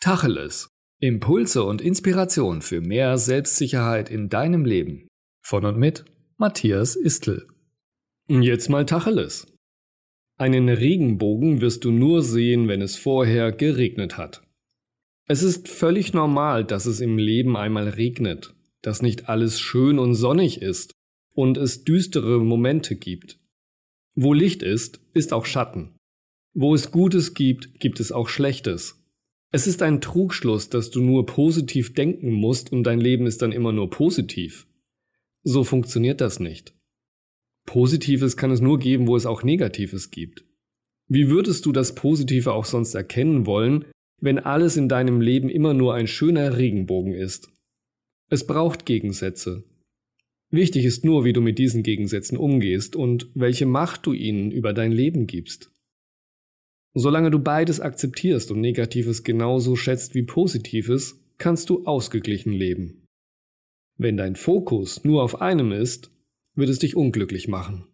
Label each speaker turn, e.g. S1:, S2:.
S1: Tacheles. Impulse und Inspiration für mehr Selbstsicherheit in deinem Leben. Von und mit Matthias Istl. Jetzt mal Tacheles. Einen Regenbogen wirst du nur sehen, wenn es vorher geregnet hat. Es ist völlig normal, dass es im Leben einmal regnet, dass nicht alles schön und sonnig ist und es düstere Momente gibt. Wo Licht ist, ist auch Schatten. Wo es Gutes gibt, gibt es auch Schlechtes. Es ist ein Trugschluss, dass du nur positiv denken musst und dein Leben ist dann immer nur positiv. So funktioniert das nicht. Positives kann es nur geben, wo es auch Negatives gibt. Wie würdest du das Positive auch sonst erkennen wollen, wenn alles in deinem Leben immer nur ein schöner Regenbogen ist? Es braucht Gegensätze. Wichtig ist nur, wie du mit diesen Gegensätzen umgehst und welche Macht du ihnen über dein Leben gibst. Solange du beides akzeptierst und Negatives genauso schätzt wie Positives, kannst du ausgeglichen leben. Wenn dein Fokus nur auf einem ist, wird es dich unglücklich machen.